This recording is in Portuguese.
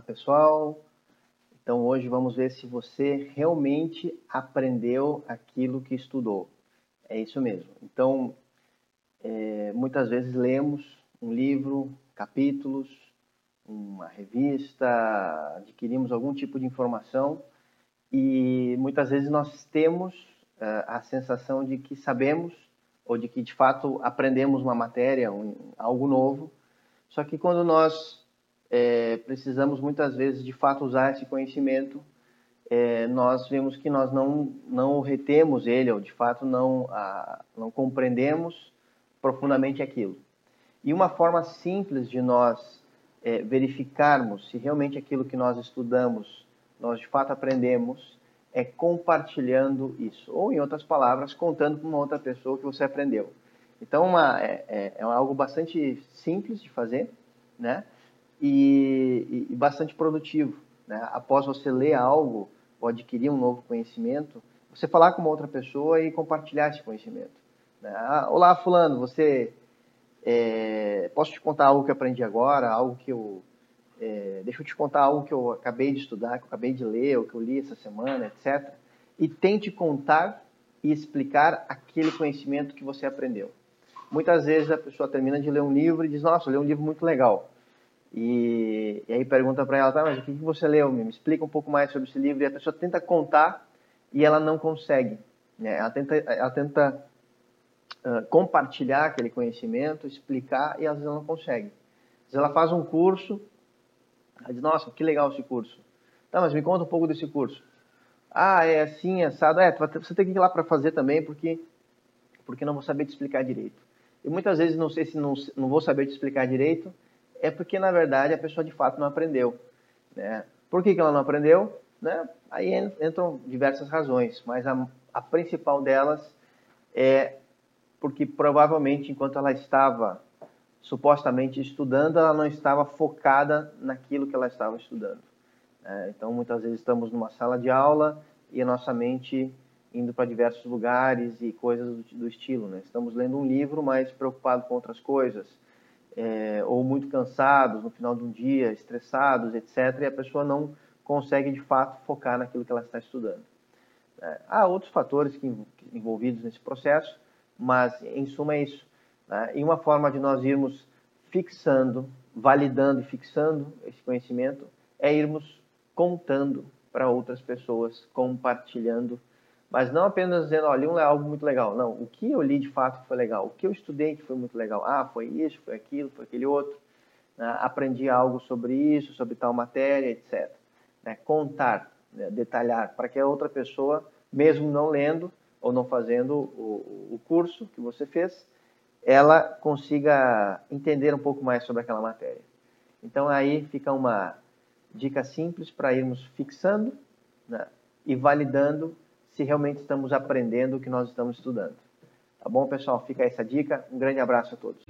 pessoal. Então hoje vamos ver se você realmente aprendeu aquilo que estudou. É isso mesmo. Então, é, muitas vezes lemos um livro, capítulos, uma revista, adquirimos algum tipo de informação e muitas vezes nós temos uh, a sensação de que sabemos ou de que de fato aprendemos uma matéria, um, algo novo. Só que quando nós é, precisamos muitas vezes de fato usar esse conhecimento, é, nós vemos que nós não não retemos ele ou de fato não a, não compreendemos profundamente aquilo. E uma forma simples de nós é, verificarmos se realmente aquilo que nós estudamos nós de fato aprendemos é compartilhando isso, ou em outras palavras, contando para uma outra pessoa que você aprendeu. Então, uma, é, é, é algo bastante simples de fazer, né? E, e, bastante produtivo. Né? Após você ler algo ou adquirir um novo conhecimento, você falar com uma outra pessoa e compartilhar esse conhecimento. Né? Ah, Olá, fulano, você é, posso te contar algo que aprendi agora, algo que eu é, deixa eu te contar algo que eu acabei de estudar, que eu acabei de ler, ou que eu li essa semana, etc. E tente contar e explicar aquele conhecimento que você aprendeu. Muitas vezes a pessoa termina de ler um livro e diz: Nossa, eu li um livro muito legal. E, e aí pergunta para ela: Tá, mas o que, você leu? Me explica um pouco mais sobre esse livro. E a pessoa tenta contar e ela não consegue. Né? Ela tenta, ela tenta uh, compartilhar aquele conhecimento, explicar e às vezes ela não consegue. Às vezes ela faz um curso ela diz, nossa, que legal esse curso. Tá, mas me conta um pouco desse curso. Ah, é assim, assado. É, você tem que ir lá para fazer também, porque, porque não vou saber te explicar direito. E muitas vezes, não sei se não, não vou saber te explicar direito, é porque, na verdade, a pessoa de fato não aprendeu. Né? Por que, que ela não aprendeu? Né? Aí entram diversas razões, mas a, a principal delas é porque provavelmente enquanto ela estava supostamente estudando, ela não estava focada naquilo que ela estava estudando. É, então, muitas vezes estamos numa sala de aula e a nossa mente indo para diversos lugares e coisas do, do estilo. Né? Estamos lendo um livro, mas preocupado com outras coisas, é, ou muito cansados no final de um dia, estressados, etc. E a pessoa não consegue de fato focar naquilo que ela está estudando. É, há outros fatores que, envolvidos nesse processo, mas em suma é isso né? E uma forma de nós irmos fixando, validando e fixando esse conhecimento é irmos contando para outras pessoas, compartilhando, mas não apenas dizendo, olha, um é algo muito legal. Não, o que eu li de fato foi legal, o que eu estudei que foi muito legal. Ah, foi isso, foi aquilo, foi aquele outro. Né? Aprendi algo sobre isso, sobre tal matéria, etc. Né? Contar, né? detalhar, para que a outra pessoa, mesmo não lendo ou não fazendo o, o curso que você fez, ela consiga entender um pouco mais sobre aquela matéria. Então aí fica uma dica simples para irmos fixando né, e validando se realmente estamos aprendendo o que nós estamos estudando. Tá bom, pessoal? Fica essa dica. Um grande abraço a todos.